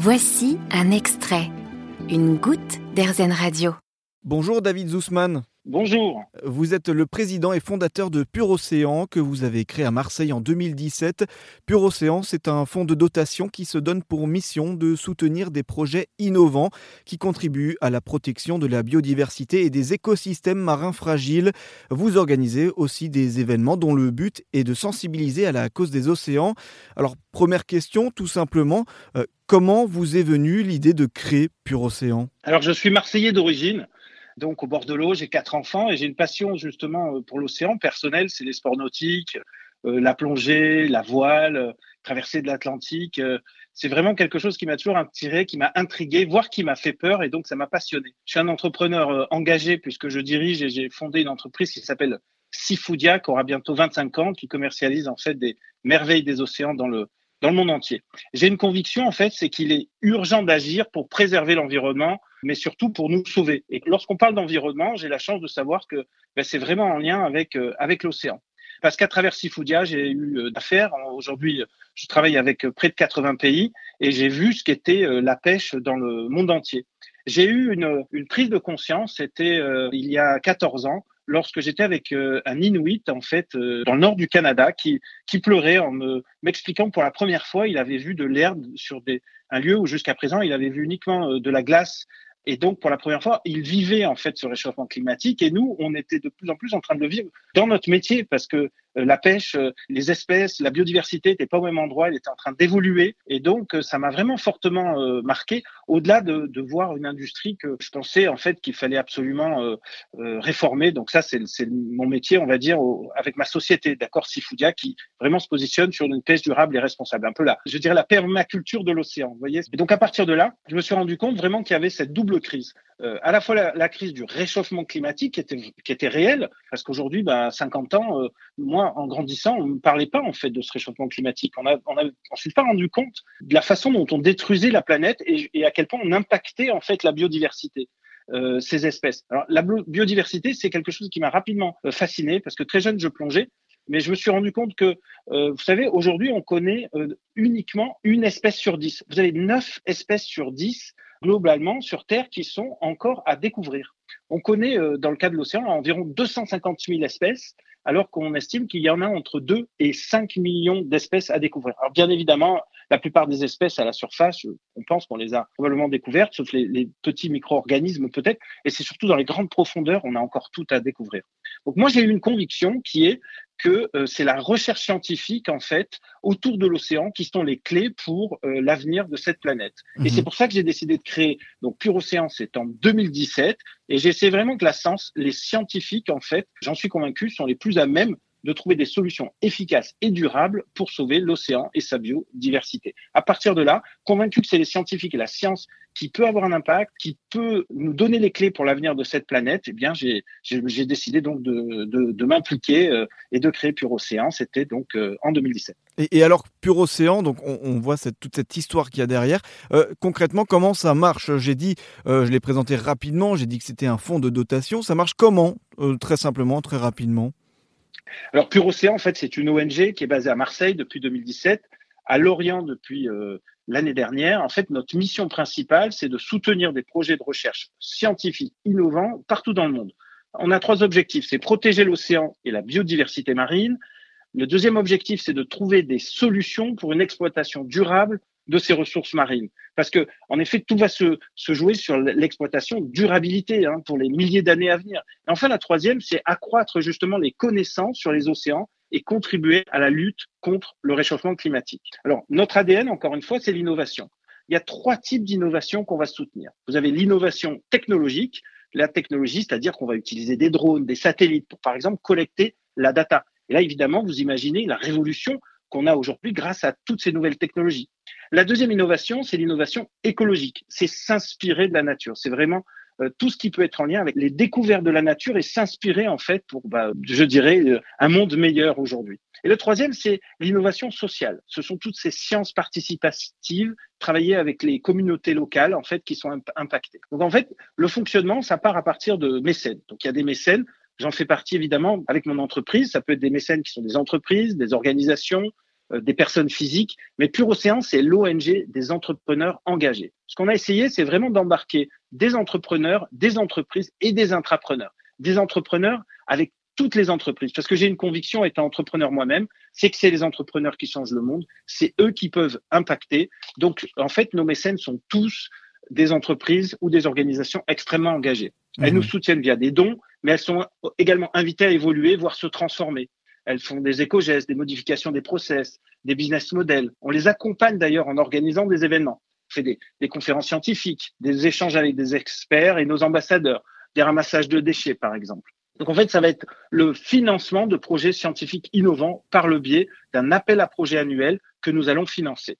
Voici un extrait, une goutte d'Airzen Radio. Bonjour David Zussman. Bonjour. Vous êtes le président et fondateur de Pure Océan que vous avez créé à Marseille en 2017. Pure Océan, c'est un fonds de dotation qui se donne pour mission de soutenir des projets innovants qui contribuent à la protection de la biodiversité et des écosystèmes marins fragiles. Vous organisez aussi des événements dont le but est de sensibiliser à la cause des océans. Alors, première question, tout simplement, euh, comment vous est venue l'idée de créer Pure Océan? Alors, je suis marseillais d'origine donc au bord de l'eau. J'ai quatre enfants et j'ai une passion justement euh, pour l'océan personnel, c'est les sports nautiques, euh, la plongée, la voile, euh, traversée de l'Atlantique. c'est vraiment quelque chose qui m'a toujours attiré, qui m'a intrigué, voire qui m'a fait peur et donc ça m'a passionné. Je suis un entrepreneur engagé puisque je dirige et j'ai fondé une entreprise qui s'appelle Seafoodia, qui aura bientôt 25 ans, qui commercialise en fait des merveilles des océans dans le dans le monde entier. J'ai une conviction en fait, c'est qu'il est urgent d'agir pour préserver l'environnement mais surtout pour nous sauver. Et lorsqu'on parle d'environnement, j'ai la chance de savoir que ben, c'est vraiment en lien avec, euh, avec l'océan. Parce qu'à travers Sifoudia, j'ai eu euh, d'affaires. Aujourd'hui, je travaille avec euh, près de 80 pays et j'ai vu ce qu'était la pêche dans le monde entier. J'ai eu une, une, prise de conscience, c'était il y a 14 ans, lorsque j'étais avec un Inuit en fait dans le nord du Canada qui, pleurait en m'expliquant pour la première fois il avait vu de l'herbe sur un lieu où jusqu'à présent il avait vu uniquement de la glace. Et donc, pour la première fois, ils vivaient en fait ce réchauffement climatique. Et nous, on était de plus en plus en train de le vivre dans notre métier parce que euh, la pêche, euh, les espèces, la biodiversité n'étaient pas au même endroit, elle était en train d'évoluer. Et donc, euh, ça m'a vraiment fortement marqué, au-delà de, voir une industrie que je pensais en fait qu'il fallait absolument réformer. Donc ça, c'est mon métier, on va dire, avec ma société, d'accord, Sifoudia, qui vraiment se positionne sur une pêche durable et responsable. Un peu là, je dirais la permaculture de l'océan, vous voyez. Et donc, à partir de là, je me suis rendu compte vraiment qu'il y avait cette double crise. Euh, à la fois la, crise du réchauffement climatique qui était, réelle, parce qu'aujourd'hui, bah, 50 ans, euh, moi, en grandissant, on ne parlait pas en fait de ce réchauffement climatique. On ne on s'est pas rendu compte de la façon dont on détruisait la planète et, à quel point on impactait en fait la biodiversité. Euh, ces espèces. Alors, la biodiversité, c'est quelque chose qui m'a rapidement euh, fasciné parce que très jeune, je plongeais, mais je me suis rendu compte que, euh, vous savez, aujourd'hui, on connaît uniquement une espèce sur dix. Vous avez neuf espèces sur dix globalement sur Terre qui sont encore à découvrir. On connaît dans le cas de l'océan environ 250 000 espèces, alors qu'on estime qu'il y en a entre 2 et 5 millions d'espèces à découvrir. Alors bien évidemment, la plupart des espèces à la surface, on pense qu'on les a probablement découvertes, sauf les, petits micro-organismes peut-être, et c'est surtout dans les grandes profondeurs, on a encore tout à découvrir. Donc moi, j'ai eu une conviction qui est que euh, c'est la recherche scientifique en fait autour de l'océan qui sont les clés pour euh, l'avenir de cette planète. Et mhm. c'est pour ça que j'ai décidé de créer donc Pure Océan, c'est en 2017, et j'essaie vraiment que la science, les scientifiques en fait, j'en suis convaincu, sont les plus à même de trouver des solutions efficaces et durables pour sauver l'océan et sa biodiversité. À partir de là, convaincu que c'est les scientifiques et la science qui peut avoir un impact, qui peut nous donner les clés pour l'avenir de cette planète, eh bien, j'ai décidé donc de, m'impliquer euh, et de créer Pure Océan. C'était donc euh, en 2017. Et, alors, Pure Océan, donc on, voit toute cette histoire qu'il y a derrière. Euh, concrètement, comment ça marche? J'ai dit, je l'ai présenté rapidement, j'ai dit que c'était un fonds de dotation. Ça marche comment? Très simplement, très rapidement alors, Pure Océan, en fait, c'est une ONG qui est basée à Marseille depuis 2017, à Lorient depuis euh, l'année dernière. En fait, notre mission principale, c'est de soutenir des projets de recherche scientifiques innovants partout dans le monde. On a trois objectifs. C'est protéger l'océan et la biodiversité marine. Le deuxième objectif, c'est de trouver des solutions pour une exploitation durable de ces ressources marines. Parce que, en effet, tout va se, se jouer sur l'exploitation durabilité hein, pour les milliers d'années à venir. Et enfin, la troisième, c'est accroître justement les connaissances sur les océans et contribuer à la lutte contre le réchauffement climatique. Alors, notre ADN, encore une fois, c'est l'innovation. Il y a trois types d'innovation qu'on va soutenir. Vous avez l'innovation technologique, la technologie, c'est-à-dire qu'on va utiliser des drones, des satellites pour, par exemple, collecter la data. Et là, évidemment, vous imaginez la révolution qu'on a aujourd'hui grâce à toutes ces nouvelles technologies. La deuxième innovation, c'est l'innovation écologique. C'est s'inspirer de la nature. C'est vraiment euh, tout ce qui peut être en lien avec les découvertes de la nature et s'inspirer en fait pour, bah, je dirais, euh, un monde meilleur aujourd'hui. Et le troisième, c'est l'innovation sociale. Ce sont toutes ces sciences participatives, travailler avec les communautés locales en fait qui sont impactées. Donc en fait, le fonctionnement, ça part à partir de mécènes. Donc il y a des mécènes. J'en fais partie évidemment avec mon entreprise. Ça peut être des mécènes qui sont des entreprises, des organisations, euh, des personnes physiques, mais Pure Océan, c'est l'ONG des entrepreneurs engagés. Ce qu'on a essayé, c'est vraiment d'embarquer des entrepreneurs, des entreprises et des intrapreneurs. Des entrepreneurs avec toutes les entreprises. Parce que j'ai une conviction, étant entrepreneur moi-même, c'est que c'est les entrepreneurs qui changent le monde, c'est eux qui peuvent impacter. Donc, en fait, nos mécènes sont tous des entreprises ou des organisations extrêmement engagées. Elles nous mhm. soutiennent via des dons, mais elles sont également invitées à évoluer, voire se transformer. Elles font des éco-gestes, des modifications des process, des business models. On les accompagne d'ailleurs en organisant des événements. On fait des, conférences scientifiques, des échanges avec des experts et nos ambassadeurs, des ramassages de déchets, par exemple. Donc en fait, ça va être le financement de projets scientifiques innovants par le biais d'un appel à projet annuel que nous allons financer.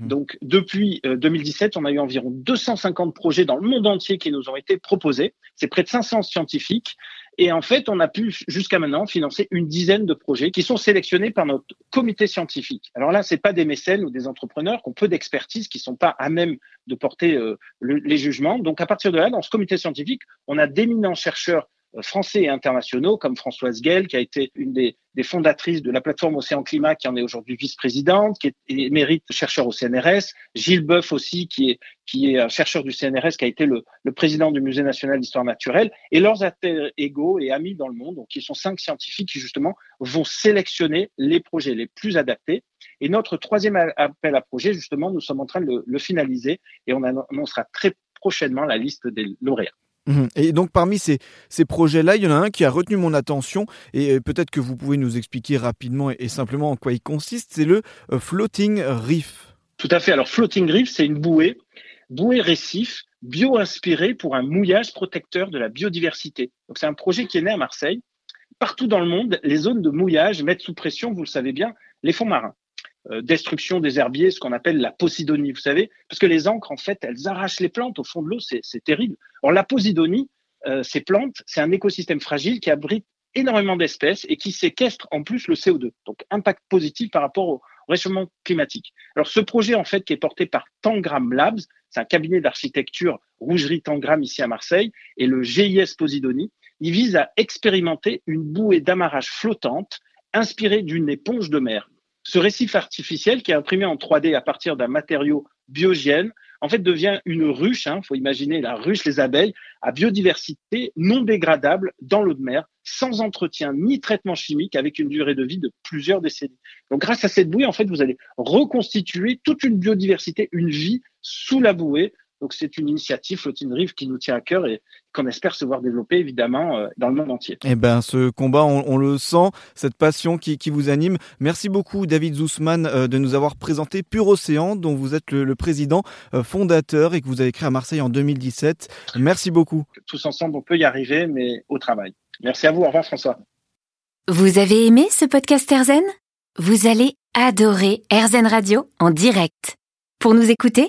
Mhm. Donc, depuis 2017, euh, on a eu environ 250 projets dans le monde entier qui nous ont été proposés. C'est près de 500 scientifiques. Et en fait, on a pu jusqu'à maintenant financer une dizaine de projets qui sont sélectionnés par notre comité scientifique. Alors là, c'est pas des mécènes ou des entrepreneurs qui ont peu d'expertise, qui sont pas à même de porter euh, les jugements. Donc à partir de là, dans ce comité scientifique, on a d'éminents chercheurs français et internationaux, comme Françoise Guel, qui a été une des, fondatrices de la plateforme Océan Climat, qui en est aujourd'hui vice-présidente, qui est émérite chercheur au CNRS, Gilles Boeuf aussi, qui est, qui est un chercheur du CNRS, qui a été le, président du Musée national d'histoire naturelle, et leurs égaux et amis dans le monde, donc qui sont cinq scientifiques qui justement vont sélectionner les projets les plus adaptés. Et notre troisième appel à projet, justement, nous sommes en train de le, le finaliser et on annoncera très prochainement la liste des lauréats. Mhm. Et donc parmi ces, projets-là, il y en a un qui a retenu mon attention et euh, peut-être que vous pouvez nous expliquer rapidement et simplement en quoi il consiste, c'est le euh, Floating Reef. Tout à fait. Alors Floating Reef, c'est une bouée, bouée récif, bio-inspirée pour un mouillage protecteur de la biodiversité. Donc c'est un projet qui est né à Marseille. Partout dans le monde, les zones de mouillage mettent sous pression, vous le savez bien, les fonds marins. Euh, destruction des herbiers, ce qu'on appelle la posidonie, vous savez, parce que les encres, en fait, elles arrachent les plantes au fond de l'eau, c'est terrible. Or, la posidonie, euh, ces plantes, c'est un écosystème fragile qui abrite énormément d'espèces et qui séquestre en plus le CO2. Donc, impact positif par rapport au réchauffement climatique. Alors, ce projet, en fait, qui est porté par Tangram Labs, c'est un cabinet d'architecture rougerie Tangram ici à Marseille, et le GIS Posidonie, il vise à expérimenter une bouée d'amarrage flottante inspirée d'une éponge de mer ce récif artificiel qui est imprimé en 3D à partir d'un matériau biogène, en fait, devient une ruche, il hein, faut imaginer la ruche, les abeilles, à biodiversité non dégradable dans l'eau de mer, sans entretien ni traitement chimique, avec une durée de vie de plusieurs décennies. Donc, grâce à cette bouée, en fait, vous allez reconstituer toute une biodiversité, une vie sous la bouée, donc c'est une initiative Flottine Rive qui nous tient à cœur et qu'on espère se voir développer évidemment euh, dans le monde entier. Eh ben ce combat, on, le sent, cette passion qui, vous anime. Merci beaucoup David Zussman euh, de nous avoir présenté Pure Océan, dont vous êtes le, président euh, fondateur et que vous avez créé à Marseille en 2017. Merci beaucoup. Tous ensemble, on peut y arriver, mais au travail. Merci à vous. Au revoir François. Vous avez aimé ce podcast Erzen Vous allez adorer Erzen Radio en direct. Pour nous écouter